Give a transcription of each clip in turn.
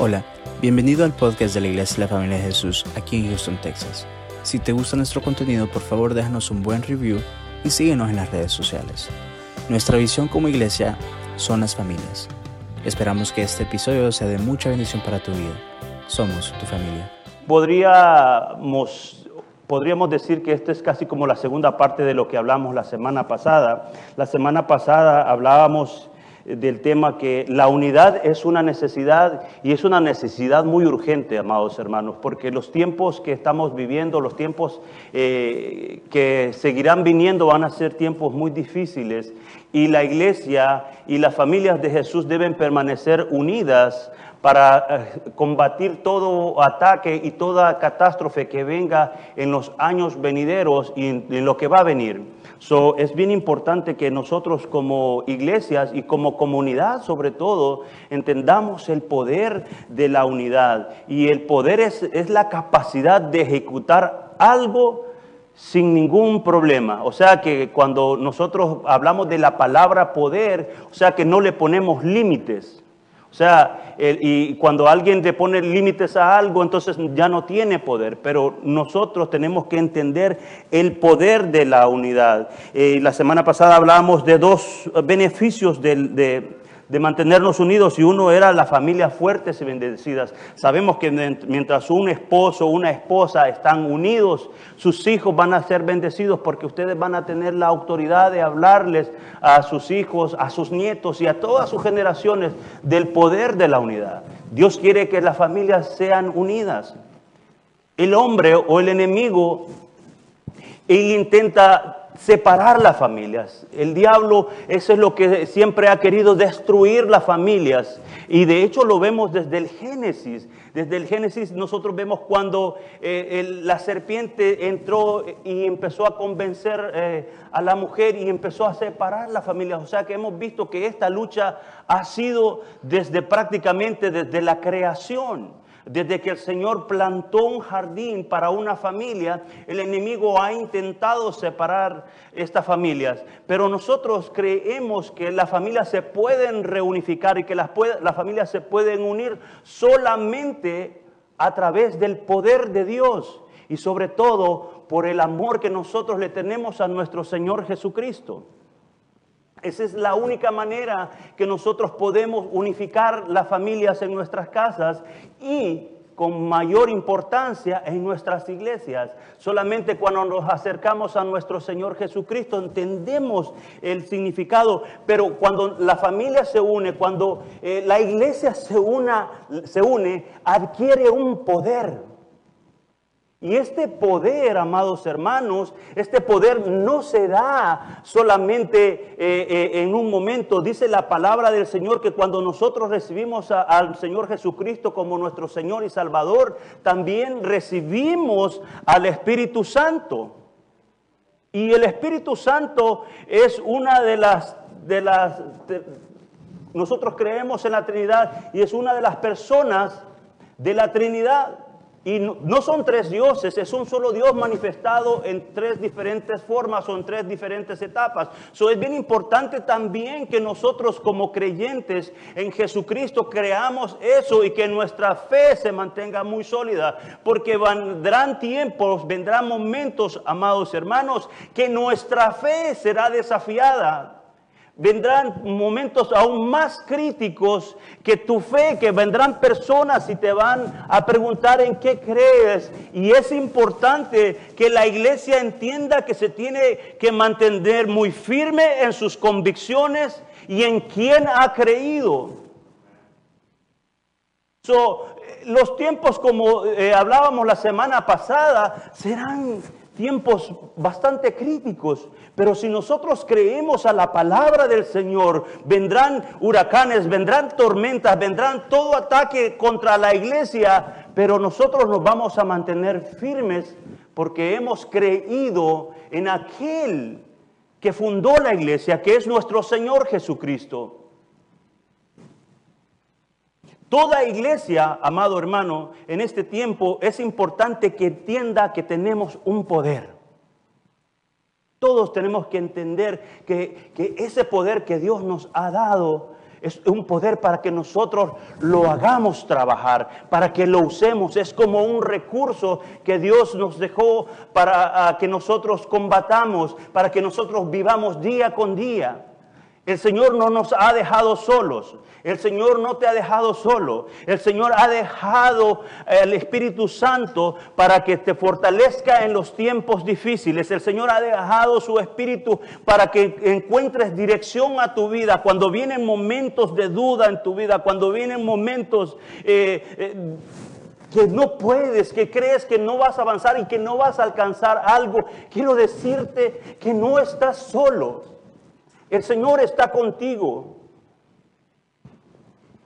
Hola, bienvenido al podcast de la Iglesia de la Familia de Jesús aquí en Houston, Texas. Si te gusta nuestro contenido, por favor déjanos un buen review y síguenos en las redes sociales. Nuestra visión como iglesia son las familias. Esperamos que este episodio sea de mucha bendición para tu vida. Somos tu familia. Podríamos, podríamos decir que esta es casi como la segunda parte de lo que hablamos la semana pasada. La semana pasada hablábamos del tema que la unidad es una necesidad y es una necesidad muy urgente, amados hermanos, porque los tiempos que estamos viviendo, los tiempos eh, que seguirán viniendo van a ser tiempos muy difíciles y la iglesia y las familias de Jesús deben permanecer unidas para eh, combatir todo ataque y toda catástrofe que venga en los años venideros y en lo que va a venir. So, es bien importante que nosotros como iglesias y como comunidad sobre todo entendamos el poder de la unidad. Y el poder es, es la capacidad de ejecutar algo sin ningún problema. O sea que cuando nosotros hablamos de la palabra poder, o sea que no le ponemos límites. O sea, y cuando alguien le pone límites a algo, entonces ya no tiene poder. Pero nosotros tenemos que entender el poder de la unidad. Eh, la semana pasada hablábamos de dos beneficios del, de, de mantenernos unidos y uno era las familias fuertes y bendecidas. Sabemos que mientras un esposo o una esposa están unidos, sus hijos van a ser bendecidos porque ustedes van a tener la autoridad de hablarles a sus hijos, a sus nietos y a todas sus generaciones del poder de la unidad. Dios quiere que las familias sean unidas. El hombre o el enemigo, intenta separar las familias. El diablo, eso es lo que siempre ha querido destruir las familias. Y de hecho lo vemos desde el Génesis. Desde el Génesis nosotros vemos cuando eh, la serpiente entró y empezó a convencer eh, a la mujer y empezó a separar las familias. O sea que hemos visto que esta lucha ha sido desde prácticamente desde la creación. Desde que el Señor plantó un jardín para una familia, el enemigo ha intentado separar estas familias. Pero nosotros creemos que las familias se pueden reunificar y que las, las familias se pueden unir solamente a través del poder de Dios y sobre todo por el amor que nosotros le tenemos a nuestro Señor Jesucristo. Esa es la única manera que nosotros podemos unificar las familias en nuestras casas y con mayor importancia en nuestras iglesias. Solamente cuando nos acercamos a nuestro Señor Jesucristo entendemos el significado, pero cuando la familia se une, cuando eh, la iglesia se, una, se une, adquiere un poder. Y este poder, amados hermanos, este poder no se da solamente eh, eh, en un momento. Dice la palabra del Señor que cuando nosotros recibimos al Señor Jesucristo como nuestro Señor y Salvador, también recibimos al Espíritu Santo. Y el Espíritu Santo es una de las, de las, nosotros creemos en la Trinidad y es una de las personas de la Trinidad. Y no, son tres dioses, es un solo Dios manifestado en tres diferentes formas o en tres diferentes etapas. So, es bien importante también que nosotros como creyentes en Jesucristo creamos eso y que nuestra fe se mantenga muy sólida. Porque vendrán tiempos, vendrán momentos, amados hermanos, que nuestra fe será desafiada vendrán momentos aún más críticos que tu fe, que vendrán personas y te van a preguntar en qué crees. Y es importante que la iglesia entienda que se tiene que mantener muy firme en sus convicciones y en quién ha creído. So, los tiempos, como eh, hablábamos la semana pasada, serán tiempos bastante críticos, pero si nosotros creemos a la palabra del Señor, vendrán huracanes, vendrán tormentas, vendrán todo ataque contra la iglesia, pero nosotros nos vamos a mantener firmes porque hemos creído en aquel que fundó la iglesia, que es nuestro Señor Jesucristo. Toda iglesia, amado hermano, en este tiempo es importante que entienda que tenemos un poder. Todos tenemos que entender que, ese poder que Dios nos ha dado Es un poder para que nosotros lo hagamos trabajar, para que lo usemos. Es como un recurso que Dios nos dejó para que nosotros combatamos, para que nosotros vivamos día con día. El Señor no nos ha dejado solos. El Señor no te ha dejado solo. El Señor ha dejado el Espíritu Santo para que te fortalezca en los tiempos difíciles. El Señor ha dejado su Espíritu para que encuentres dirección a tu vida. Cuando vienen momentos de duda en tu vida, cuando vienen momentos... Eh, eh, que no puedes, que crees que no vas a avanzar y que no vas a alcanzar algo. Quiero decirte que no estás solo. El Señor está contigo.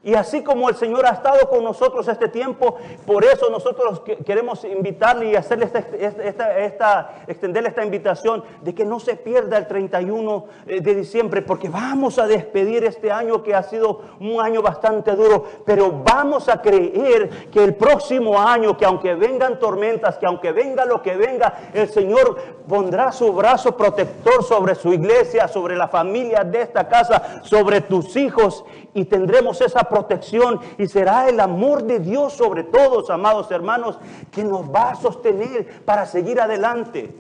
Y así como el Señor ha estado con nosotros este tiempo, por eso nosotros queremos invitarle y hacerle esta, esta, extenderle esta invitación de que no se pierda el 31 eh, de diciembre, porque vamos a despedir este año que ha sido un año bastante duro, pero vamos a creer que el próximo año, que aunque vengan tormentas, que aunque venga lo que venga, el Señor pondrá su brazo protector sobre su iglesia, sobre la familia de esta casa, sobre tus hijos y tendremos esa protección y será el amor de Dios sobre todos, amados hermanos, que nos va a sostener para seguir adelante.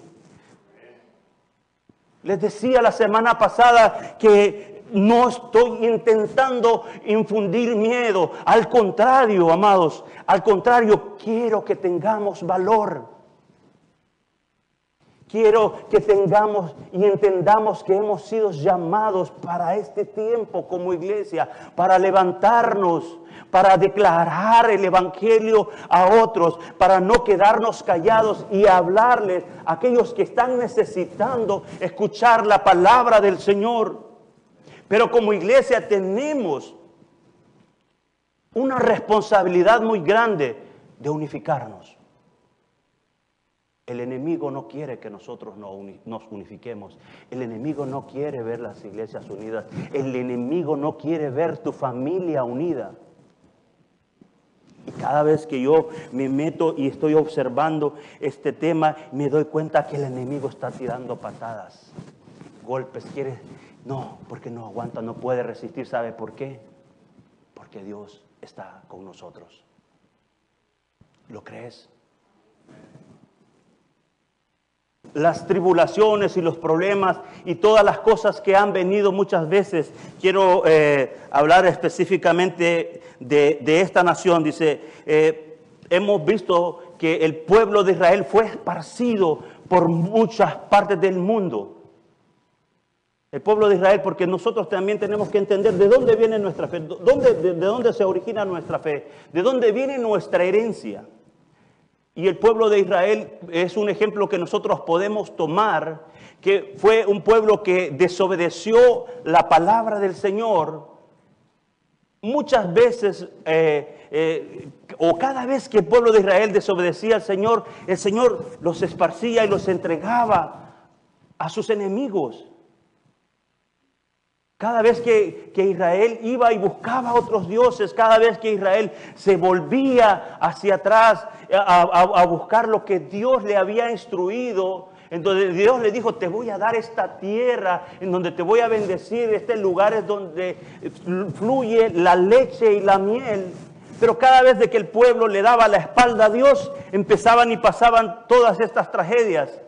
Les decía la semana pasada que no estoy intentando infundir miedo. Al contrario, amados, al contrario, quiero que tengamos valor. Quiero que tengamos y entendamos que hemos sido llamados para este tiempo como iglesia, para levantarnos, para declarar el Evangelio a otros, para no quedarnos callados y hablarles a aquellos que están necesitando escuchar la palabra del Señor. Pero como iglesia tenemos una responsabilidad muy grande de unificarnos. El enemigo no quiere que nosotros nos unifiquemos. El enemigo no quiere ver las iglesias unidas. El enemigo no quiere ver tu familia unida. Y cada vez que yo me meto y estoy observando este tema, me doy cuenta que el enemigo está tirando patadas, golpes, quiere... No, porque no aguanta, no puede resistir. ¿Sabe por qué? Porque Dios está con nosotros. ¿Lo crees? Las tribulaciones y los problemas y todas las cosas que han venido muchas veces. Quiero eh, hablar específicamente de, esta nación. Dice, eh, hemos visto que el pueblo de Israel fue esparcido por muchas partes del mundo. El pueblo de Israel, porque nosotros también tenemos que entender de dónde viene nuestra fe, dónde, de dónde se origina nuestra fe, de dónde viene nuestra herencia. Y el pueblo de Israel es un ejemplo que nosotros podemos tomar, que fue un pueblo que desobedeció la palabra del Señor. Muchas veces, eh, eh, o cada vez que el pueblo de Israel desobedecía al Señor, el Señor los esparcía y los entregaba a sus enemigos. Cada vez que, Israel iba y buscaba otros dioses, cada vez que Israel se volvía hacia atrás a, buscar lo que Dios le había instruido, entonces Dios le dijo, te voy a dar esta tierra en donde te voy a bendecir, este lugar es donde fluye la leche y la miel. Pero cada vez de que el pueblo le daba la espalda a Dios, empezaban y pasaban todas estas tragedias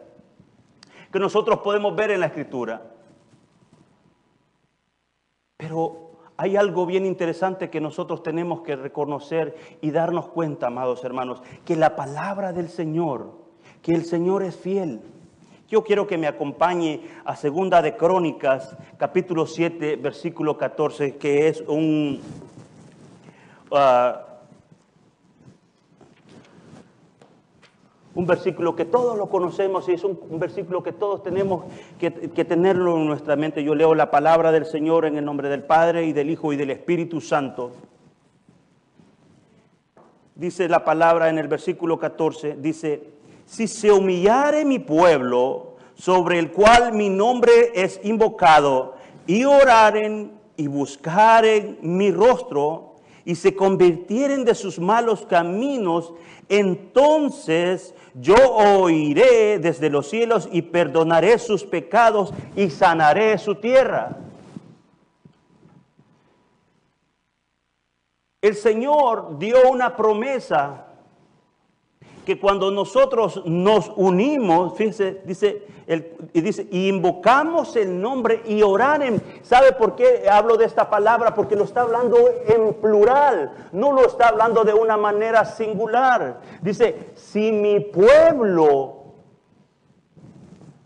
que nosotros podemos ver en la escritura. Pero hay algo bien interesante que nosotros tenemos que reconocer y darnos cuenta, amados hermanos, que la palabra del Señor, que el Señor es fiel. Yo quiero que me acompañe a Segunda de Crónicas, capítulo 7, versículo 14, que es un... Ah, un versículo que todos lo conocemos y es un, versículo que todos tenemos que, tenerlo en nuestra mente. Yo leo la palabra del Señor en el nombre del Padre y del Hijo y del Espíritu Santo. Dice la palabra en el versículo 14, dice, si se humillare mi pueblo, sobre el cual mi nombre es invocado, y oraren y buscaren mi rostro, y se convirtieren de sus malos caminos, entonces yo oiré desde los cielos y perdonaré sus pecados y sanaré su tierra. El Señor dio una promesa que cuando nosotros nos unimos, fíjese, dice, y dice, invocamos el nombre y oraren. ¿Sabe por qué hablo de esta palabra? Porque lo está hablando en plural, no lo está hablando de una manera singular. Dice, si mi pueblo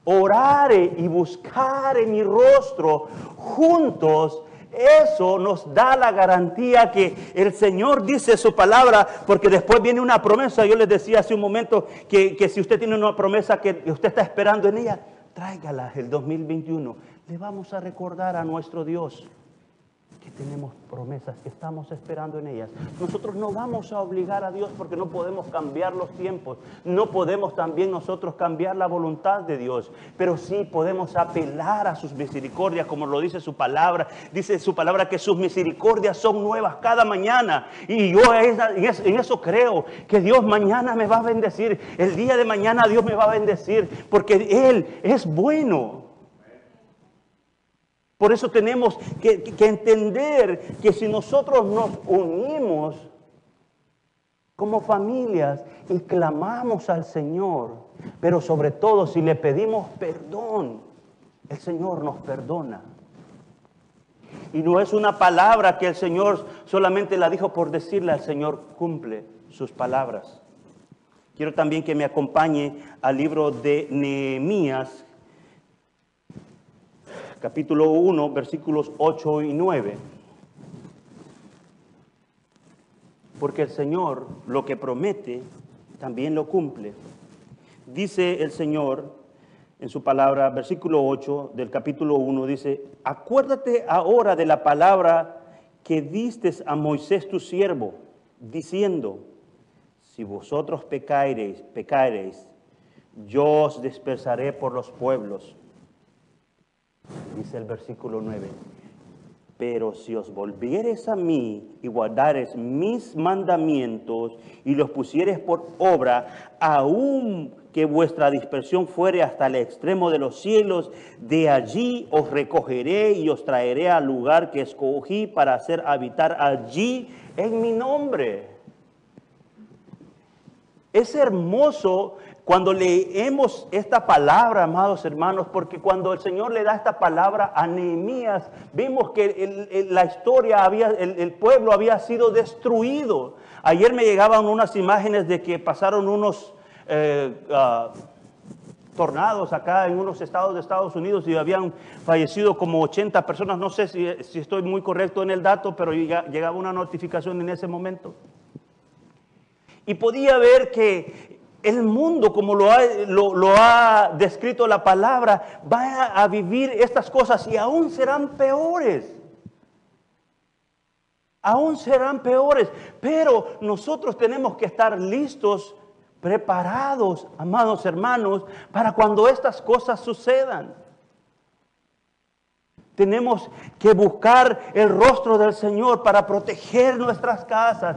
orare y buscare mi rostro juntos, eso nos da la garantía que el Señor dice su palabra, porque después viene una promesa. Yo les decía hace un momento que, que si usted tiene una promesa que usted está esperando en ella, tráigala el 2021. Le vamos a recordar a nuestro Dios tenemos promesas que estamos esperando en ellas. Nosotros no vamos a obligar a Dios porque no podemos cambiar los tiempos, no podemos también nosotros cambiar la voluntad de Dios, pero sí podemos apelar a sus misericordias, como lo dice su palabra. Dice su palabra que sus misericordias son nuevas cada mañana. Y yo en eso creo, que Dios mañana me va a bendecir, el día de mañana Dios me va a bendecir, porque Él es bueno. Por eso tenemos que, entender que si nosotros nos unimos como familias y clamamos al Señor, pero sobre todo si le pedimos perdón, el Señor nos perdona. Y no es una palabra que el Señor solamente la dijo por decirle al Señor, cumple sus palabras. Quiero también que me acompañe al libro de Nehemías, capítulo 1, versículos 8 y 9. Porque el Señor lo que promete también lo cumple. Dice el Señor en su palabra, versículo 8 del capítulo 1, dice, acuérdate ahora de la palabra que distes a Moisés tu siervo, diciendo, si vosotros pecareis, pecareis, yo os dispersaré por los pueblos dice el versículo 9. Pero si os volvieres a mí y guardares mis mandamientos y los pusieres por obra, aun que vuestra dispersión fuere hasta el extremo de los cielos, de allí os recogeré y os traeré al lugar que escogí para hacer habitar allí en mi nombre. Es hermoso cuando leemos esta palabra, amados hermanos, porque cuando el Señor le da esta palabra a Nehemías, vimos que la historia había, el, pueblo había sido destruido. Ayer me llegaban unas imágenes de que pasaron unos eh, ah, tornados acá en unos estados de Estados Unidos y habían fallecido como 80 personas. No sé si, si estoy muy correcto en el dato, pero llegaba una notificación en ese momento. Y podía ver que el mundo, como lo ha, descrito la palabra, va a vivir estas cosas y aún serán peores. Aún serán peores. Pero nosotros tenemos que estar listos, preparados, amados hermanos, para cuando estas cosas sucedan. Tenemos que buscar el rostro del Señor para proteger nuestras casas.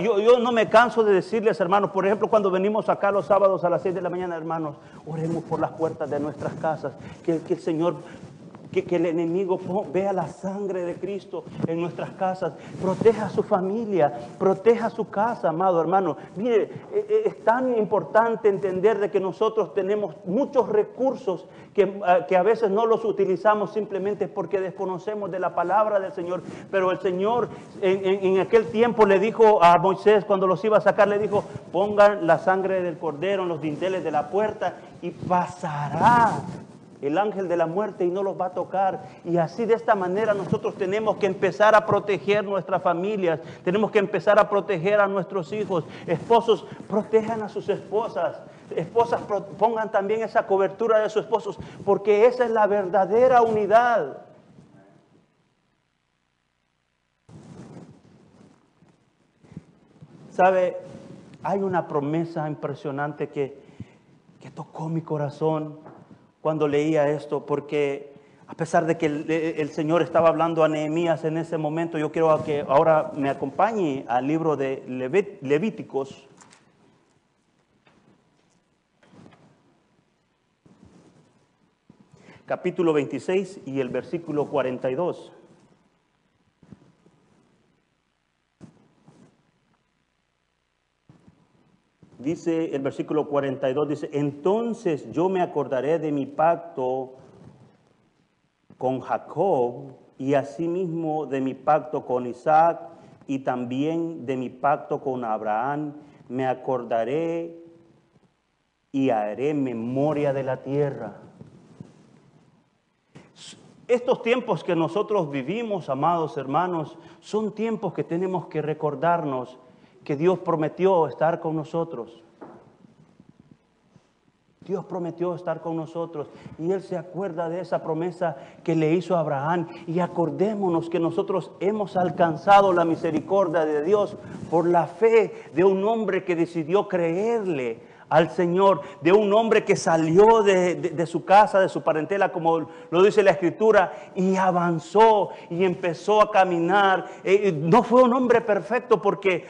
Yo, no me canso de decirles, hermanos, por ejemplo, cuando venimos acá los sábados a las 6 de la mañana, hermanos, oremos por las puertas de nuestras casas. Que, que el Señor que, el enemigo vea la sangre de Cristo en nuestras casas, proteja a su familia, proteja su casa, amado hermano. Mire, e, e, es tan importante entender de que nosotros tenemos muchos recursos que, que a veces no los utilizamos simplemente porque desconocemos de la palabra del Señor, pero el Señor en, en aquel tiempo le dijo a Moisés cuando los iba a sacar, le dijo, pongan la sangre del cordero en los dinteles de la puerta y pasará el ángel de la muerte y no los va a tocar. Y así de esta manera nosotros tenemos que empezar a proteger nuestras familias, tenemos que empezar a proteger a nuestros hijos. Esposos, protejan a sus esposas. Esposas, pongan también esa cobertura de sus esposos, porque esa es la verdadera unidad. ¿Sabe? Hay una promesa impresionante que, que tocó mi corazón cuando leía esto, porque a pesar de que el, Señor estaba hablando a Nehemías en ese momento, yo quiero que ahora me acompañe al libro de Levíticos. Capítulo 26 y el versículo 42. Dice el versículo 42, dice, entonces yo me acordaré de mi pacto con Jacob y asimismo de mi pacto con Isaac y también de mi pacto con Abraham. Me acordaré y haré memoria de la tierra. Estos tiempos que nosotros vivimos, amados hermanos, son tiempos que tenemos que recordarnos que Dios prometió estar con nosotros. Dios prometió estar con nosotros y Él se acuerda de esa promesa que le hizo a Abraham. Y acordémonos que nosotros hemos alcanzado la misericordia de Dios por la fe de un hombre que decidió creerle al Señor, de un hombre que salió de, su casa, de su parentela, como lo dice la Escritura, y avanzó y empezó a caminar. Eh, eh, no fue un hombre perfecto porque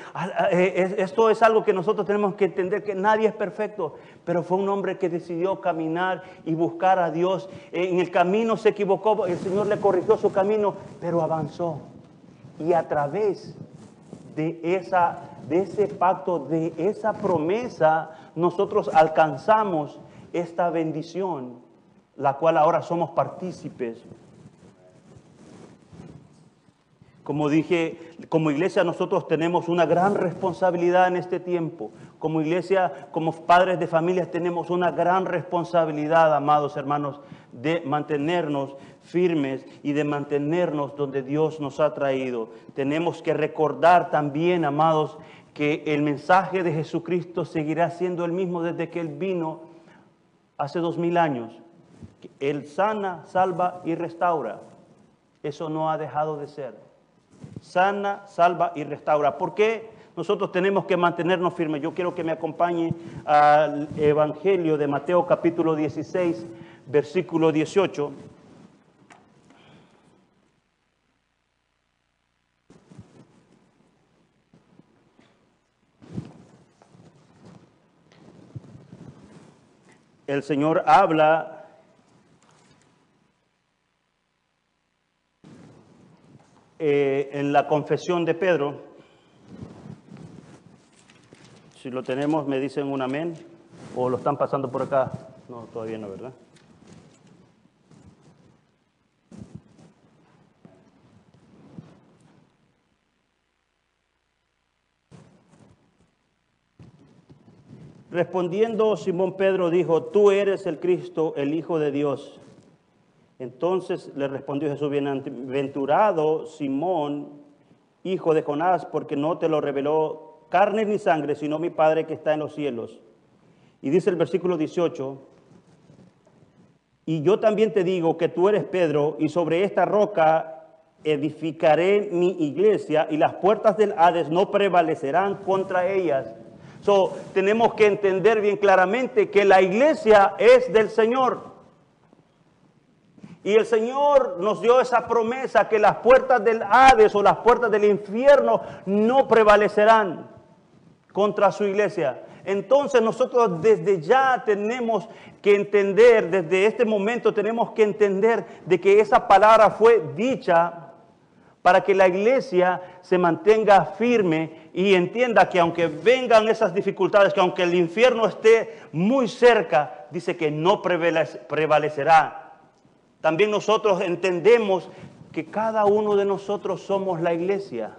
eh, esto es algo que nosotros tenemos que entender, que nadie es perfecto, pero fue un hombre que decidió caminar y buscar a Dios. En el camino se equivocó, el Señor le corrigió su camino, pero avanzó. Y a través de, esa, de ese pacto, de esa promesa, nosotros alcanzamos esta bendición, la cual ahora somos partícipes. Como dije, como iglesia nosotros tenemos una gran responsabilidad en este tiempo. Como iglesia, como padres de familias tenemos una gran responsabilidad, amados hermanos, de mantenernos firmes y de mantenernos donde Dios nos ha traído. Tenemos que recordar también, amados, que el mensaje de Jesucristo seguirá siendo el mismo desde que Él vino hace dos mil años. Él sana, salva y restaura. Eso no ha dejado de ser. Sana, salva y restaura. ¿Por qué nosotros tenemos que mantenernos firmes? Yo quiero que me acompañe al Evangelio de Mateo capítulo 16, versículo 18. El Señor habla eh, en la confesión de Pedro. Si lo tenemos, me dicen un amén. ¿O lo están pasando por acá? No, todavía no, ¿verdad? Respondiendo Simón Pedro dijo, tú eres el Cristo, el Hijo de Dios. Entonces le respondió Jesús, bienaventurado Simón, hijo de Jonás, porque no te lo reveló carne ni sangre, sino mi Padre que está en los cielos. Y dice el versículo 18, y yo también te digo que tú eres Pedro, y sobre esta roca edificaré mi iglesia, y las puertas del Hades no prevalecerán contra ellas. So, tenemos que entender bien claramente que la iglesia es del Señor. Y el Señor nos dio esa promesa que las puertas del Hades o las puertas del infierno no prevalecerán contra su iglesia. Entonces nosotros desde ya tenemos que entender, desde este momento tenemos que entender de que esa palabra fue dicha para que la iglesia se mantenga firme y entienda que aunque vengan esas dificultades, que aunque el infierno esté muy cerca, dice que no prevalecerá. También nosotros entendemos que cada uno de nosotros somos la iglesia,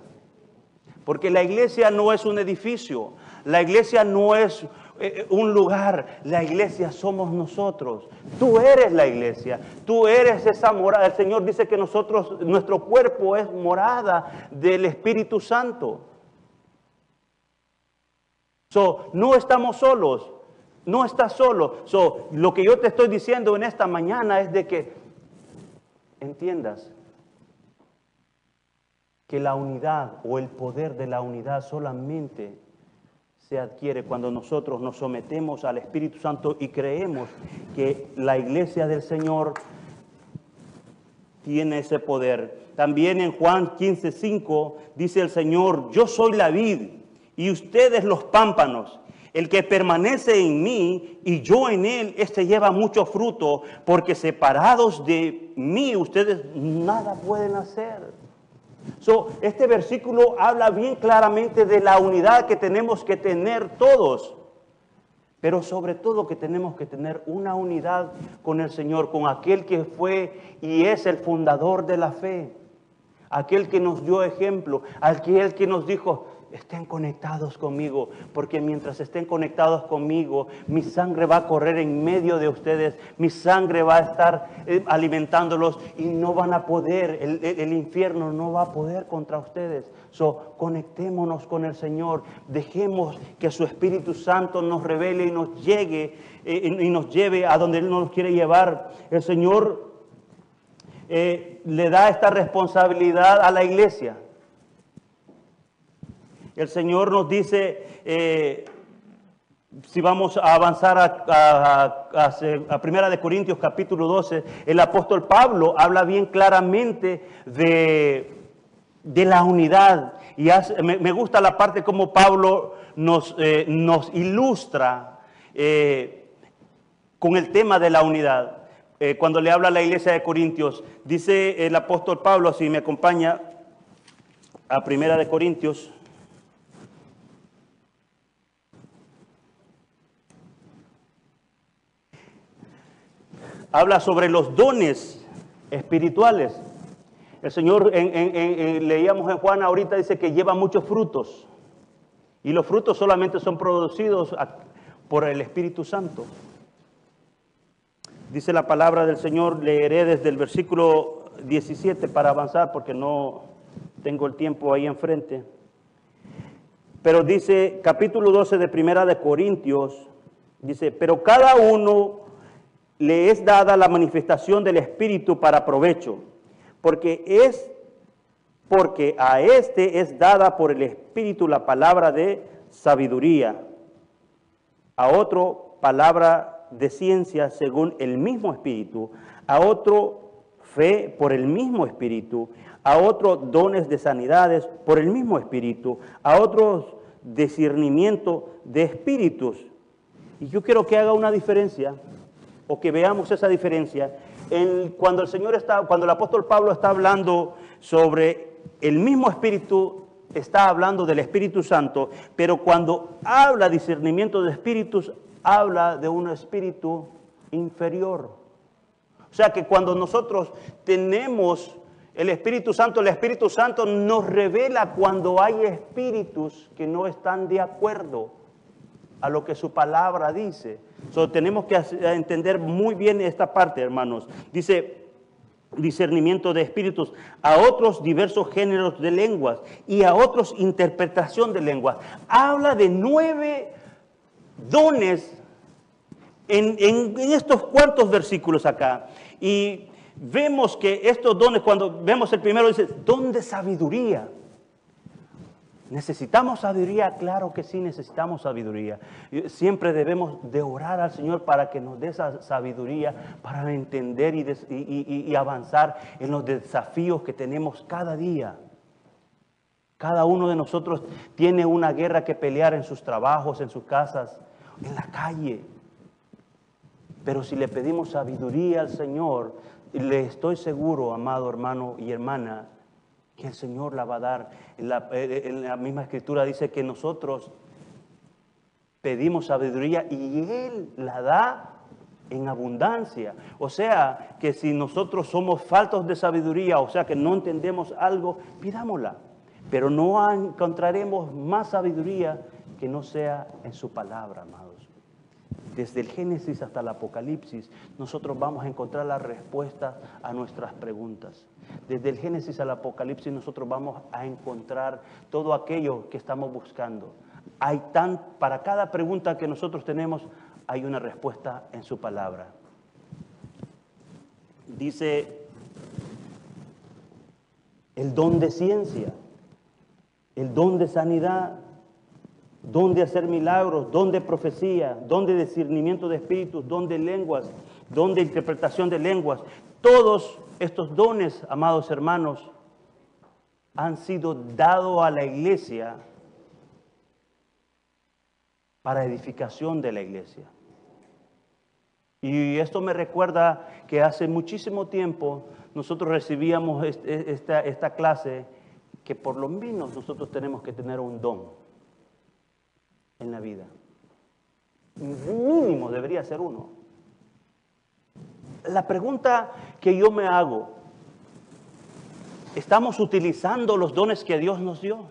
porque la iglesia no es un edificio, la iglesia no es eh, un lugar. La iglesia somos nosotros. Tú eres la iglesia. Tú eres esa morada. El Señor dice que nosotros, nuestro cuerpo es morada del Espíritu Santo. So, no estamos solos. No estás solo. So, lo que yo te estoy diciendo en esta mañana es de que entiendas que la unidad o el poder de la unidad solamente se adquiere cuando nosotros nos sometemos al Espíritu Santo y creemos que la iglesia del Señor tiene ese poder. También en Juan 15:5 dice el Señor, yo soy la vid y ustedes los pámpanos. El que permanece en mí y yo en él, este lleva mucho fruto, porque separados de mí ustedes nada pueden hacer. So, este versículo habla bien claramente de la unidad que tenemos que tener todos. Pero sobre todo que tenemos que tener una unidad con el Señor, con aquel que fue y es el fundador de la fe, aquel que nos dio ejemplo, aquel que nos dijo, estén conectados conmigo, porque mientras estén conectados conmigo, mi sangre va a correr en medio de ustedes, mi sangre va a estar eh, alimentándolos y no van a poder, el, infierno no va a poder contra ustedes. So, conectémonos con el Señor, dejemos que su Espíritu Santo nos revele y nos llegue eh, y nos lleve a donde Él nos quiere llevar. El Señor eh, le da esta responsabilidad a la iglesia. El Señor nos dice, eh, si vamos a avanzar a, Primera de Corintios capítulo 12, el apóstol Pablo habla bien claramente de, la unidad. Y me, gusta la parte como Pablo nos, eh, nos ilustra eh, con el tema de la unidad. cuando le habla a la iglesia de Corintios, dice el apóstol Pablo, si me acompaña a Primera de Corintios, habla sobre los dones espirituales. El Señor, leíamos en Juan ahorita, dice que lleva muchos frutos. Y los frutos solamente son producidos por el Espíritu Santo. Dice la palabra del Señor, leeré desde el versículo 17 para avanzar porque no tengo el tiempo ahí enfrente. Pero dice capítulo 12 de Primera de Corintios, dice, pero cada uno le es dada la manifestación del Espíritu para provecho, porque es porque a éste es dada por el Espíritu la palabra de sabiduría, a otro palabra de ciencia según el mismo Espíritu, a otro fe por el mismo Espíritu, a otro dones de sanidades por el mismo Espíritu, a otros discernimiento de espíritus. Y yo quiero que haga una diferencia o que veamos esa diferencia en cuando el Señor está, cuando el apóstol Pablo está hablando sobre el mismo espíritu, está hablando del Espíritu Santo, pero cuando habla discernimiento de espíritus, habla de un espíritu inferior. O sea que cuando nosotros tenemos el Espíritu Santo, el Espíritu Santo nos revela cuando hay espíritus que no están de acuerdo a lo que su palabra dice. So, tenemos que entender muy bien esta parte, hermanos. Dice discernimiento de espíritus, a otros diversos géneros de lenguas y a otros interpretación de lenguas. Habla de nueve dones en, en estos cuantos versículos acá. Y vemos que estos dones, cuando vemos el primero, dice, don de sabiduría. ¿Necesitamos sabiduría? Claro que sí, necesitamos sabiduría. Siempre debemos de orar al Señor para que nos dé esa sabiduría, para entender y, avanzar en los desafíos que tenemos cada día. Cada uno de nosotros tiene una guerra que pelear en sus trabajos, en sus casas, en la calle. Pero si le pedimos sabiduría al Señor, le estoy seguro, amado hermano y hermana, que el Señor la va a dar. En la, eh, en la, misma escritura dice que nosotros pedimos sabiduría y Él la da en abundancia. O sea, que si nosotros somos faltos de sabiduría, o sea, que no entendemos algo, pidámosla. Pero no encontraremos más sabiduría que no sea en su palabra, amados desde el Génesis hasta el Apocalipsis, nosotros vamos a encontrar la respuesta a nuestras preguntas. Desde el Génesis al Apocalipsis nosotros vamos a encontrar todo aquello que estamos buscando. Hay tan, para cada pregunta que nosotros tenemos, hay una respuesta en su palabra. Dice el don de ciencia, el don de sanidad, don de hacer milagros, don de profecía, don de discernimiento de espíritus, don de lenguas, don de interpretación de lenguas. Todos estos dones, amados hermanos, han sido dados a la iglesia para edificación de la iglesia. Y esto me recuerda que hace muchísimo tiempo nosotros recibíamos esta, esta clase que por lo menos nosotros tenemos que tener un don en la vida. Mínimo debería ser uno. La pregunta que yo me hago, ¿estamos utilizando los dones que Dios nos dio?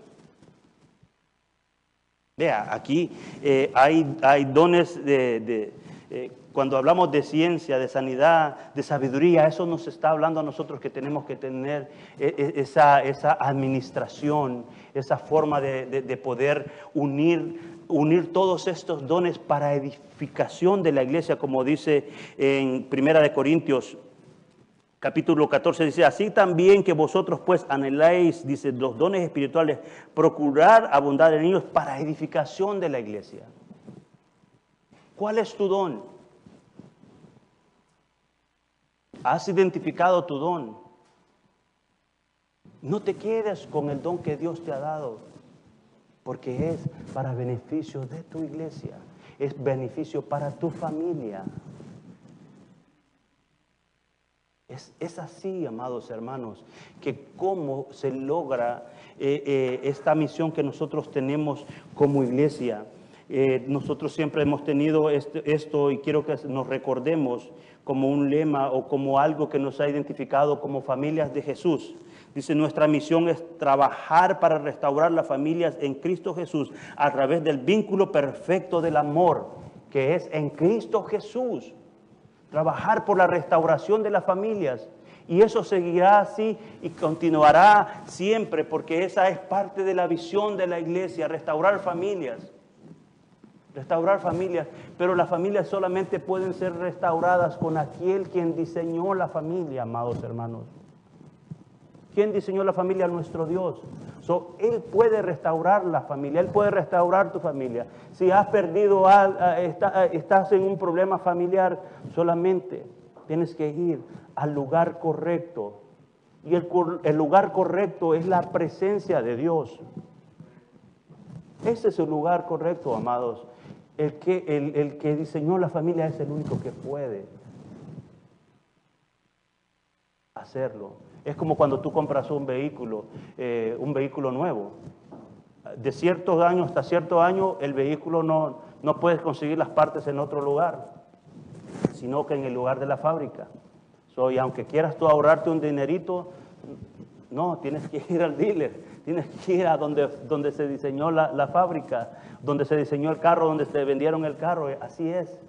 Vea, aquí eh, hay, hay, dones de, eh, cuando hablamos de ciencia, de sanidad, de sabiduría, eso nos está hablando a nosotros que tenemos que tener eh, esa, esa administración, esa forma de, de, poder unir, unir todos estos dones para edificación de la iglesia, como dice en Primera de Corintios capítulo 14 dice, así también que vosotros pues anheláis, dice, los dones espirituales, procurar abundar en ellos para edificación de la iglesia. ¿Cuál es tu don? ¿Has identificado tu don? No te quedes con el don que Dios te ha dado, porque es para beneficio de tu iglesia, es beneficio para tu familia. Es, así, amados hermanos, que cómo se logra eh, eh, esta misión que nosotros tenemos como iglesia. Eh, nosotros siempre hemos tenido este, esto y quiero que nos recordemos como un lema o como algo que nos ha identificado como familias de Jesús. Dice, nuestra misión es trabajar para restaurar las familias en Cristo Jesús a través del vínculo perfecto del amor que es en Cristo Jesús trabajar por la restauración de las familias. Y eso seguirá así y continuará siempre, porque esa es parte de la visión de la iglesia, restaurar familias. Restaurar familias, pero las familias solamente pueden ser restauradas con aquel quien diseñó la familia, amados hermanos. ¿Quién diseñó la familia? Nuestro Dios. So, él puede restaurar la familia, Él puede restaurar tu familia. Si has perdido, estás en un problema familiar, solamente tienes que ir al lugar correcto. Y el, lugar correcto es la presencia de Dios. Ese es el lugar correcto, amados. El que diseñó la familia es el único que puede hacerlo. Es como cuando tú compras un vehículo, eh, un vehículo nuevo. De ciertos años hasta cierto año el vehículo no, no puedes conseguir las partes en otro lugar, sino que en el lugar de la fábrica. y aunque quieras tú ahorrarte un dinerito, no, tienes que ir al dealer, tienes que ir a donde, donde se diseñó la, la fábrica, donde se diseñó el carro, donde se vendieron el carro. Así es.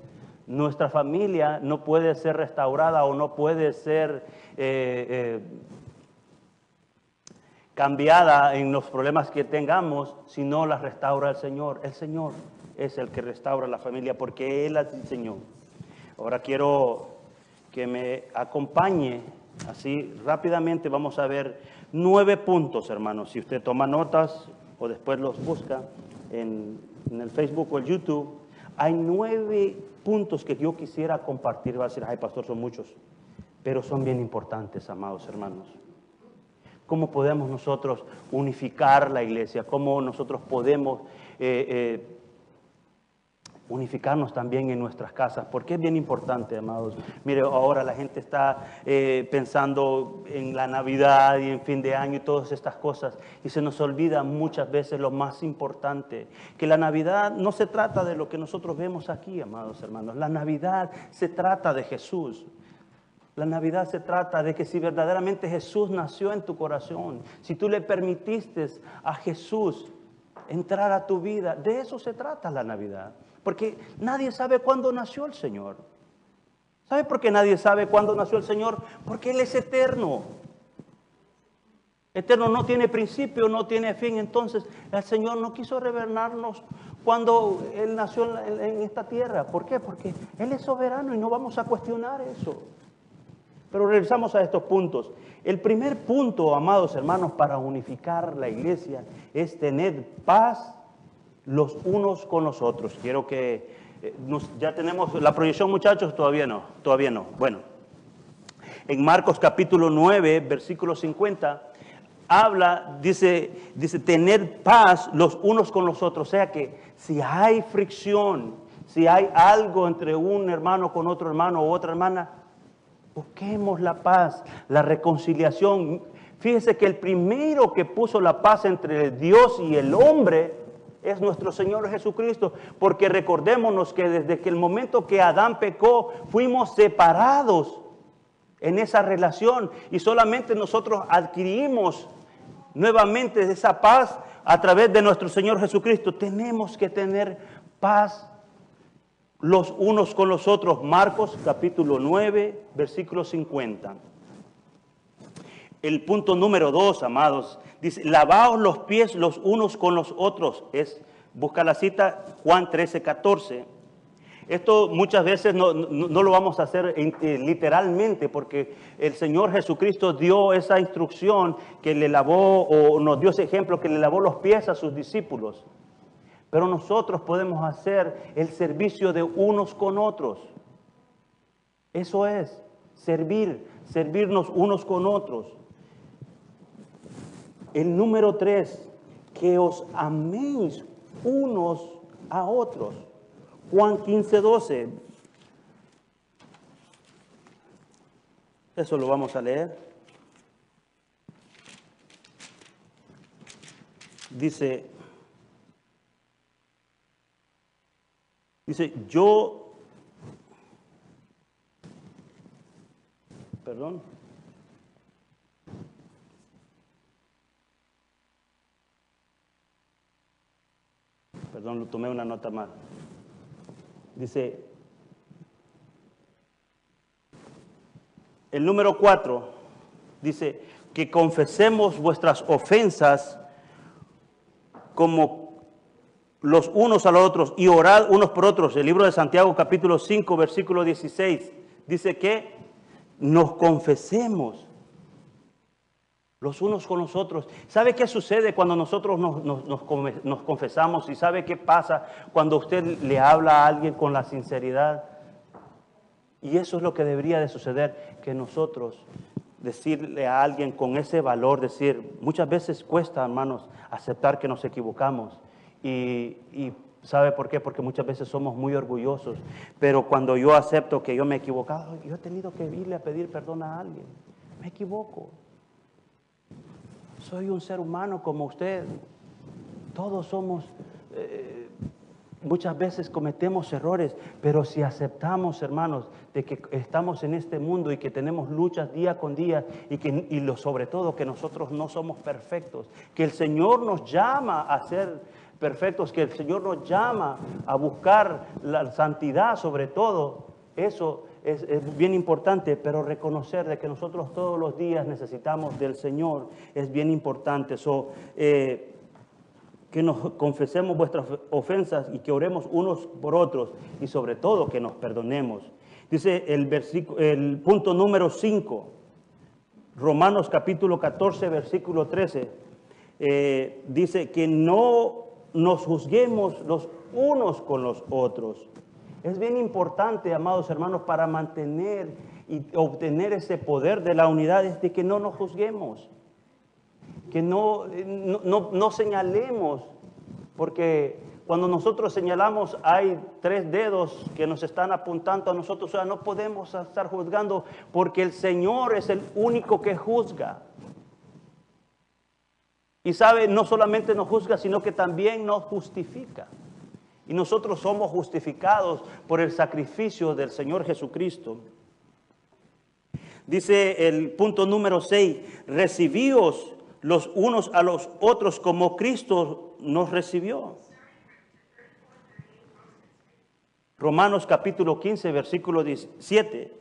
Nuestra familia no puede ser restaurada o no puede ser eh, eh, cambiada en los problemas que tengamos si no la restaura el Señor. El Señor es el que restaura la familia porque Él la diseñó. Ahora quiero que me acompañe así rápidamente. Vamos a ver nueve puntos, hermanos. Si usted toma notas o después los busca en, en el Facebook o el YouTube, hay nueve puntos que yo quisiera compartir. Va a decir, ay, pastor, son muchos, pero son bien importantes, amados hermanos. ¿Cómo podemos nosotros unificar la iglesia? ¿Cómo nosotros podemos eh, eh, unificarnos también en nuestras casas, porque es bien importante, amados. Mire, ahora la gente está eh, pensando en la Navidad y en fin de año y todas estas cosas, y se nos olvida muchas veces lo más importante, que la Navidad no se trata de lo que nosotros vemos aquí, amados hermanos. La Navidad se trata de Jesús. La Navidad se trata de que si verdaderamente Jesús nació en tu corazón, si tú le permitiste a Jesús entrar a tu vida, de eso se trata la Navidad. Porque nadie sabe cuándo nació el Señor. ¿Sabe por qué nadie sabe cuándo nació el Señor? Porque Él es eterno. Eterno no tiene principio, no tiene fin. Entonces el Señor no quiso revelarnos cuando Él nació en esta tierra. ¿Por qué? Porque Él es soberano y no vamos a cuestionar eso. Pero regresamos a estos puntos. El primer punto, amados hermanos, para unificar la iglesia es tener paz los unos con los otros. Quiero que eh, ya tenemos la proyección, muchachos, todavía no, todavía no. Bueno, en Marcos capítulo 9, versículo 50, habla, dice, dice, tener paz los unos con los otros. O sea que si hay fricción, si hay algo entre un hermano con otro hermano o otra hermana, busquemos la paz, la reconciliación. Fíjese que el primero que puso la paz entre Dios y el hombre es nuestro Señor Jesucristo, porque recordémonos que desde que el momento que Adán pecó, fuimos separados en esa relación y solamente nosotros adquirimos nuevamente esa paz a través de nuestro Señor Jesucristo. Tenemos que tener paz los unos con los otros. Marcos capítulo 9, versículo 50. El punto número 2, amados, dice, lavaos los pies los unos con los otros. Es, busca la cita Juan 13, 14. Esto muchas veces no, lo vamos a hacer eh, literalmente porque el Señor Jesucristo dio esa instrucción que le lavó o nos dio ese ejemplo que le lavó los pies a sus discípulos. Pero nosotros podemos hacer el servicio de unos con otros. Eso es, servir, servirnos unos con otros. El número tres, que os améis unos a otros. Juan 15, 12. Eso lo vamos a leer. Dice, dice, yo, perdón, perdón, lo tomé una nota mal. Dice, el número cuatro dice que confesemos vuestras ofensas como los unos a los otros y orad unos por otros. El libro de Santiago capítulo 5 versículo 16 dice que nos confesemos los unos con los otros. ¿Sabe qué sucede cuando nosotros nos, confesamos y sabe qué pasa cuando usted le habla a alguien con la sinceridad? Y eso es lo que debería de suceder, que nosotros decirle a alguien con ese valor, decir, muchas veces cuesta, hermanos, aceptar que nos equivocamos. Y, y ¿sabe por qué? Porque muchas veces somos muy orgullosos. Pero cuando yo acepto que yo me he equivocado, yo he tenido que irle a pedir perdón a alguien. Me equivoco. Soy un ser humano como usted. Todos somos, eh, muchas veces cometemos errores, pero si aceptamos, hermanos, de que estamos en este mundo y que tenemos luchas día con día y, que, y lo, sobre todo que nosotros no somos perfectos, que el Señor nos llama a ser perfectos, que el Señor nos llama a buscar la santidad sobre todo, eso es, bien importante, pero reconocer de que nosotros todos los días necesitamos del Señor es bien importante. So, eh, que nos confesemos vuestras ofensas y que oremos unos por otros y sobre todo que nos perdonemos. Dice el, el punto número 5, Romanos capítulo 14, versículo 13, eh, dice que no nos juzguemos los unos con los otros. Es bien importante, amados hermanos, para mantener y obtener ese poder de la unidad, es de que no nos juzguemos, que no, no, señalemos, porque cuando nosotros señalamos hay tres dedos que nos están apuntando a nosotros, o sea, no podemos estar juzgando porque el Señor es el único que juzga. Y sabe, no solamente nos juzga, sino que también nos justifica. Y nosotros somos justificados por el sacrificio del Señor Jesucristo. Dice el punto número 6, recibíos los unos a los otros como Cristo nos recibió. Romanos capítulo 15, versículo 17.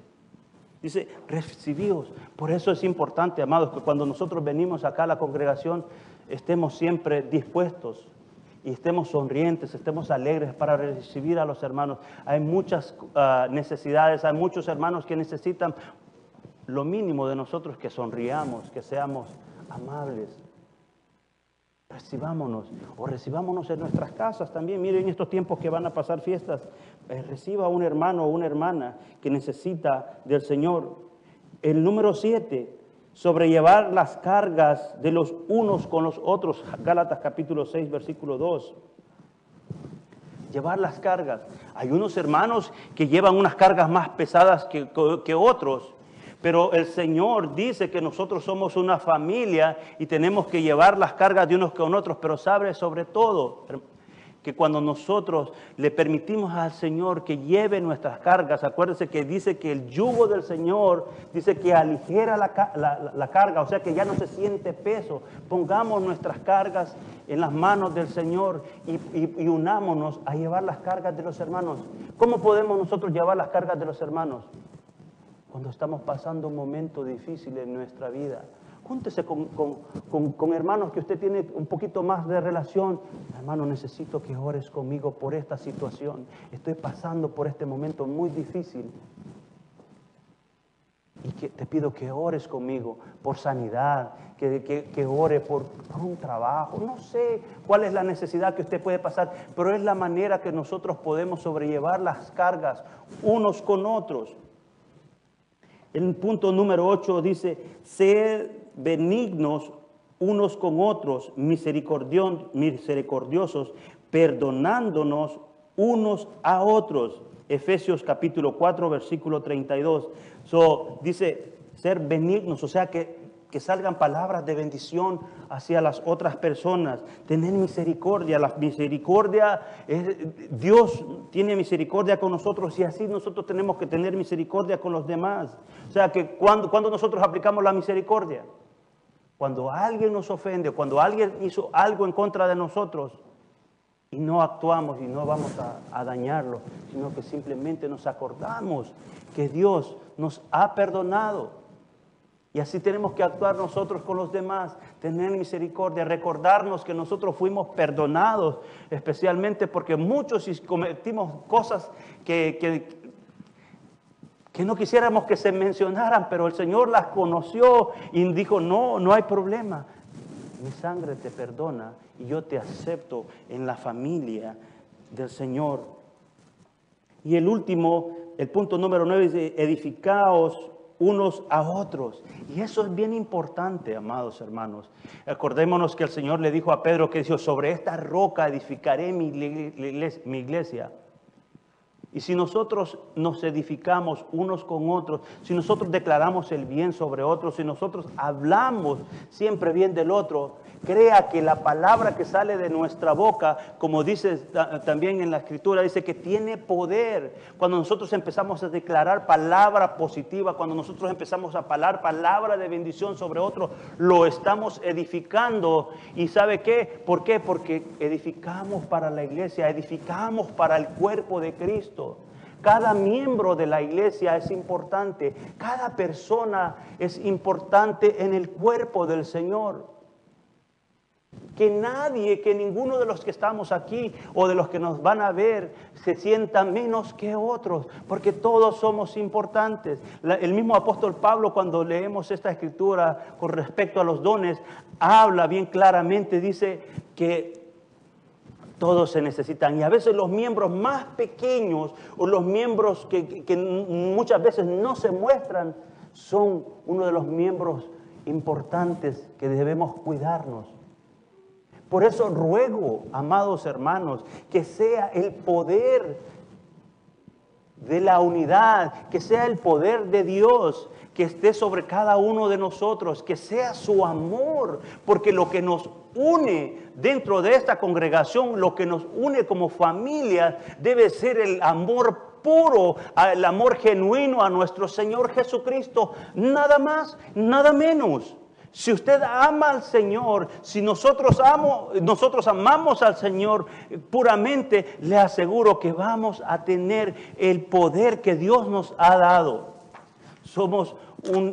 Dice, recibíos. Por eso es importante, amados, que cuando nosotros venimos acá a la congregación estemos siempre dispuestos y estemos sonrientes, estemos alegres para recibir a los hermanos. Hay muchas ah, necesidades, hay muchos hermanos que necesitan lo mínimo de nosotros que sonriamos, que seamos amables. Recibámonos o recibámonos en nuestras casas también. Miren estos tiempos que van a pasar fiestas. Eh, reciba a un hermano o una hermana que necesita del Señor. El número siete, sobrellevar las cargas de los unos con los otros. Gálatas capítulo 6, versículo 2. Llevar las cargas. Hay unos hermanos que llevan unas cargas más pesadas que, que otros, pero el Señor dice que nosotros somos una familia y tenemos que llevar las cargas de unos con otros, pero sabe sobre todo, que cuando nosotros le permitimos al Señor que lleve nuestras cargas, acuérdense que dice que el yugo del Señor dice que aligera la, carga, o sea que ya no se siente peso. Pongamos nuestras cargas en las manos del Señor y, y unámonos a llevar las cargas de los hermanos. ¿Cómo podemos nosotros llevar las cargas de los hermanos? Cuando estamos pasando un momento difícil en nuestra vida Júntese con, hermanos que usted tiene un poquito más de relación. Hermano, necesito que ores conmigo por esta situación. Estoy pasando por este momento muy difícil. Y que te pido que ores conmigo por sanidad, que, que, ore por, por, un trabajo. No sé cuál es la necesidad que usted puede pasar, pero es la manera que nosotros podemos sobrellevar las cargas unos con otros. El punto número 8 dice, ser benignos unos con otros, misericordiosos, perdonándonos unos a otros. Efesios capítulo 4, versículo 32. So, dice ser benignos, o sea que, que salgan palabras de bendición hacia las otras personas. Tener misericordia. La misericordia, es, Dios tiene misericordia con nosotros y así nosotros tenemos que tener misericordia con los demás. O sea que cuando, cuando nosotros aplicamos la misericordia, cuando alguien nos ofende, cuando alguien hizo algo en contra de nosotros y no actuamos y no vamos a, dañarlo, sino que simplemente nos acordamos que Dios nos ha perdonado. Y así tenemos que actuar nosotros con los demás, tener misericordia, recordarnos que nosotros fuimos perdonados, especialmente porque muchos cometimos cosas que, que no quisiéramos que se mencionaran, pero el Señor las conoció y dijo, no, no hay problema. Mi sangre te perdona y yo te acepto en la familia del Señor. Y el último, el punto número nueve edificaos unos a otros. Y eso es bien importante, amados hermanos. Acordémonos que el Señor le dijo a Pedro que dijo, sobre esta roca edificaré mi iglesia y si nosotros nos edificamos unos con otros, si nosotros declaramos el bien sobre otros, si nosotros hablamos siempre bien del otro, crea que la palabra que sale de nuestra boca, como dice también en la escritura, dice que tiene poder. Cuando nosotros empezamos a declarar palabra positiva, cuando nosotros empezamos a hablar palabra de bendición sobre otro, lo estamos edificando. ¿Y sabe qué? ¿Por qué? Porque edificamos para la iglesia, edificamos para el cuerpo de Cristo. Cada miembro de la iglesia es importante. Cada persona es importante en el cuerpo del Señor. Que nadie, que ninguno de los que estamos aquí o de los que nos van a ver se sienta menos que otros, porque todos somos importantes. el mismo apóstol Pablo cuando leemos esta escritura con respecto a los dones, habla bien claramente, dice que todos se necesitan. Y a veces los miembros más pequeños o los miembros que, muchas veces no se muestran son uno de los miembros importantes que debemos cuidarnos. Por eso ruego, amados hermanos, que sea el poder de la unidad, que sea el poder de Dios que esté sobre cada uno de nosotros, que sea su amor, porque lo que nos une dentro de esta congregación, lo que nos une como familia, debe ser el amor puro, el amor genuino a nuestro Señor Jesucristo, nada más, nada menos. Si usted ama al Señor, si nosotros, amo, nosotros amamos al Señor puramente, le aseguro que vamos a tener el poder que Dios nos ha dado. Somos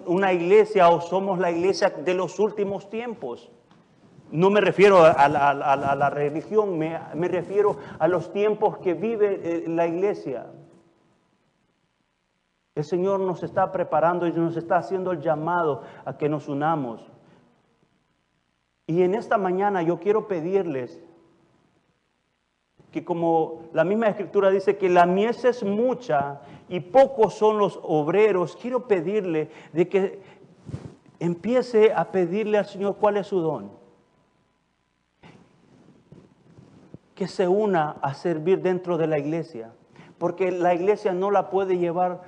una iglesia o somos la iglesia de los últimos tiempos. No me refiero a la, religión, me, refiero a los tiempos que vive eh, la iglesia. El Señor nos está preparando y nos está haciendo el llamado a que nos unamos. Y en esta mañana yo quiero pedirles que como la misma escritura dice que la mies es mucha y pocos son los obreros, quiero pedirle de que empiece a pedirle al Señor cuál es su don. Que se una a servir dentro de la iglesia, porque la iglesia no la puede llevar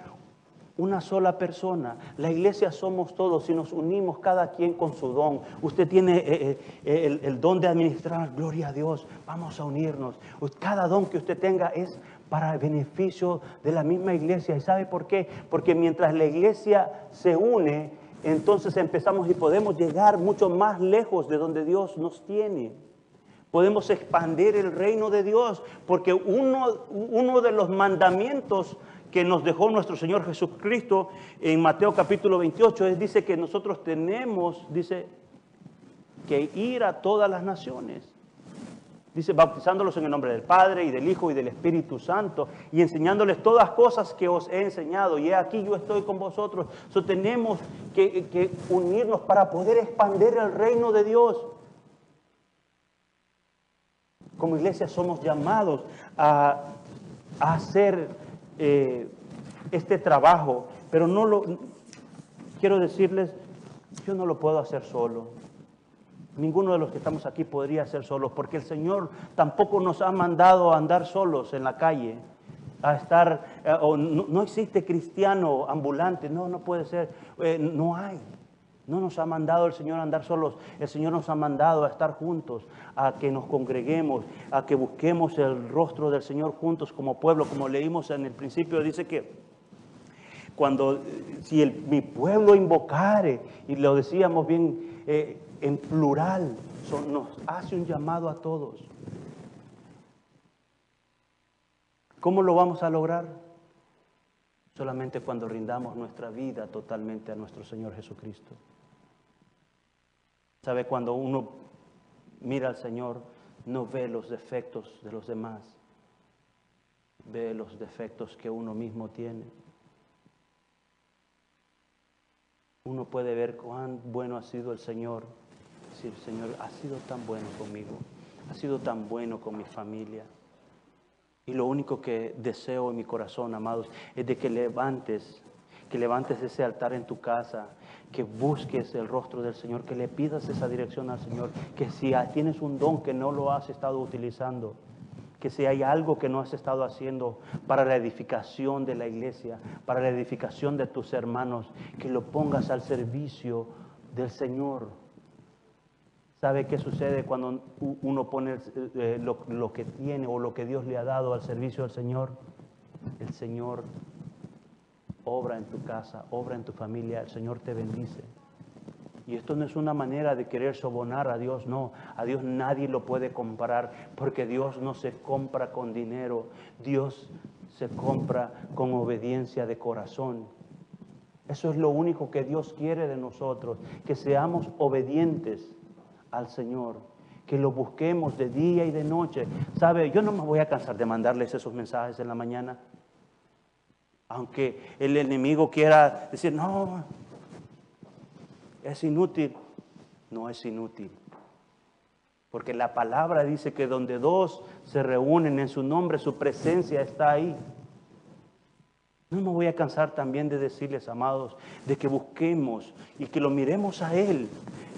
una sola persona. La iglesia somos todos y nos unimos cada quien con su don. Usted tiene eh, eh, eh, el, don de administrar, gloria a Dios. Vamos a unirnos. Cada don que usted tenga es para el beneficio de la misma iglesia. ¿Y sabe por qué? Porque mientras la iglesia se une, entonces empezamos y podemos llegar mucho más lejos de donde Dios nos tiene. Podemos expandir el reino de Dios, porque uno, uno de los mandamientos que nos dejó nuestro Señor Jesucristo en Mateo capítulo 28 es, dice que nosotros tenemos, dice, que ir a todas las naciones. Dice, bautizándolos en el nombre del Padre y del Hijo y del Espíritu Santo y enseñándoles todas cosas que os he enseñado. Y aquí yo estoy con vosotros. So, tenemos que, unirnos para poder expandir el reino de Dios. Como iglesia somos llamados a, a hacer eh, este trabajo, pero no lo, quiero decirles, yo no lo puedo hacer solo. Ninguno de los que estamos aquí podría hacer solo, porque el Señor tampoco nos ha mandado a andar solos en la calle, a estar, eh, o no, existe cristiano ambulante, no, no puede ser, eh, no hay. No nos ha mandado el Señor a andar solos, el Señor nos ha mandado a estar juntos, a que nos congreguemos, a que busquemos el rostro del Señor juntos como pueblo, como leímos en el principio, dice que cuando, si el, mi pueblo invocare, y lo decíamos bien eh, en plural, nos hace un llamado a todos. ¿Cómo lo vamos a lograr? Solamente cuando rindamos nuestra vida totalmente a nuestro Señor Jesucristo. ¿Sabe? Cuando uno mira al Señor, no ve los defectos de los demás, ve los defectos que uno mismo tiene. Uno puede ver cuán bueno ha sido el Señor. Decir, Señor, ha sido tan bueno conmigo, ha sido tan bueno con mi familia. Y lo único que deseo en mi corazón, amados, es de que levantes, que levantes ese altar en tu casa, que busques el rostro del Señor, que le pidas esa dirección al Señor, que si tienes un don que no lo has estado utilizando, que si hay algo que no has estado haciendo para la edificación de la iglesia, para la edificación de tus hermanos, que lo pongas al servicio del Señor. ¿Sabe qué sucede cuando uno pone eh, lo, lo que tiene o lo que Dios le ha dado al servicio del Señor? El Señor obra en tu casa, obra en tu familia, el Señor te bendice. Y esto no es una manera de querer sobonar a Dios, no, a Dios nadie lo puede comparar, porque Dios no se compra con dinero, Dios se compra con obediencia de corazón. Eso es lo único que Dios quiere de nosotros, que seamos obedientes al Señor, que lo busquemos de día y de noche. ¿Sabe? Yo no me voy a cansar de mandarles esos mensajes en la mañana. Aunque el enemigo quiera decir, no, es inútil. No es inútil. Porque la palabra dice que donde dos se reúnen en su nombre, su presencia está ahí. No me voy a cansar también de decirles, amados, de que busquemos y que lo miremos a Él,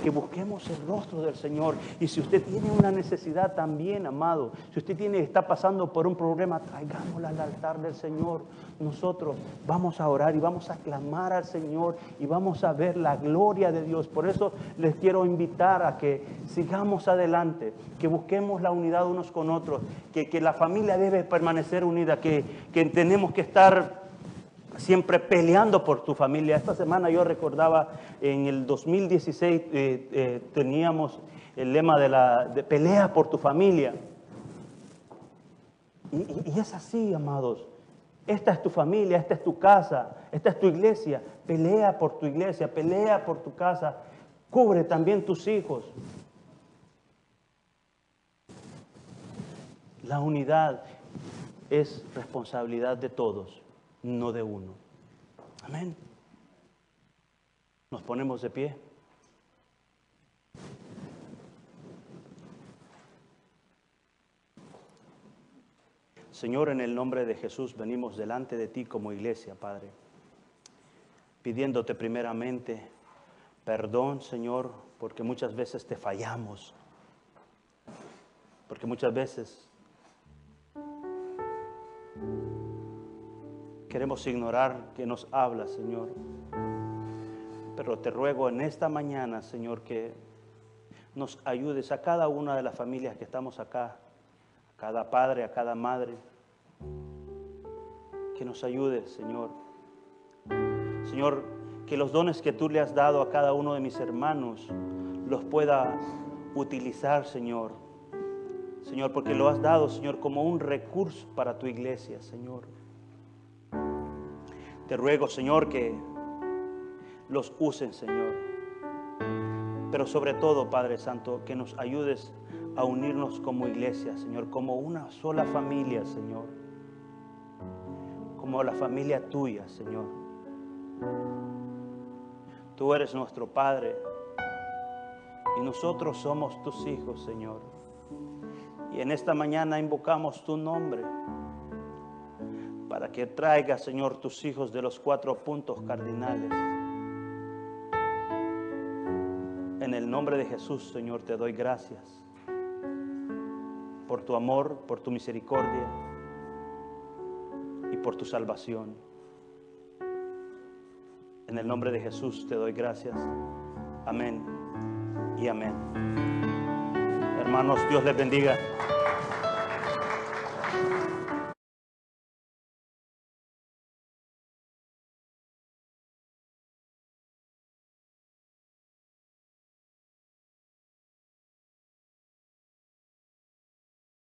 que busquemos el rostro del Señor. Y si usted tiene una necesidad también, amado, si usted tiene, está pasando por un problema, traigámosla al altar del Señor. Nosotros vamos a orar y vamos a clamar al Señor y vamos a ver la gloria de Dios. Por eso les quiero invitar a que sigamos adelante, que busquemos la unidad unos con otros, que, que la familia debe permanecer unida, que, que tenemos que estar siempre peleando por tu familia. Esta semana yo recordaba, en el 2016 eh, eh, teníamos el lema de la de pelea por tu familia. Y, y, es así, amados. Esta es tu familia, esta es tu casa, esta es tu iglesia. Pelea por tu iglesia, pelea por tu casa. Cubre también tus hijos. La unidad es responsabilidad de todos no de uno. Amén. Nos ponemos de pie. Señor, en el nombre de Jesús venimos delante de ti como iglesia, Padre, pidiéndote primeramente perdón, Señor, porque muchas veces te fallamos, porque muchas veces Queremos ignorar que nos habla, Señor. Pero te ruego en esta mañana, Señor, que nos ayudes a cada una de las familias que estamos acá, a cada padre, a cada madre, que nos ayudes, Señor. Señor, que los dones que tú le has dado a cada uno de mis hermanos los pueda utilizar, Señor. Señor, porque lo has dado, Señor, como un recurso para tu iglesia, Señor. Te ruego, Señor, que los usen, Señor. Pero sobre todo, Padre Santo, que nos ayudes a unirnos como iglesia, Señor, como una sola familia, Señor. Como la familia tuya, Señor. Tú eres nuestro Padre y nosotros somos tus hijos, Señor. Y en esta mañana invocamos tu nombre para que traiga, Señor, tus hijos de los cuatro puntos cardinales. En el nombre de Jesús, Señor, te doy gracias por tu amor, por tu misericordia y por tu salvación. En el nombre de Jesús te doy gracias. Amén y amén. Hermanos, Dios les bendiga.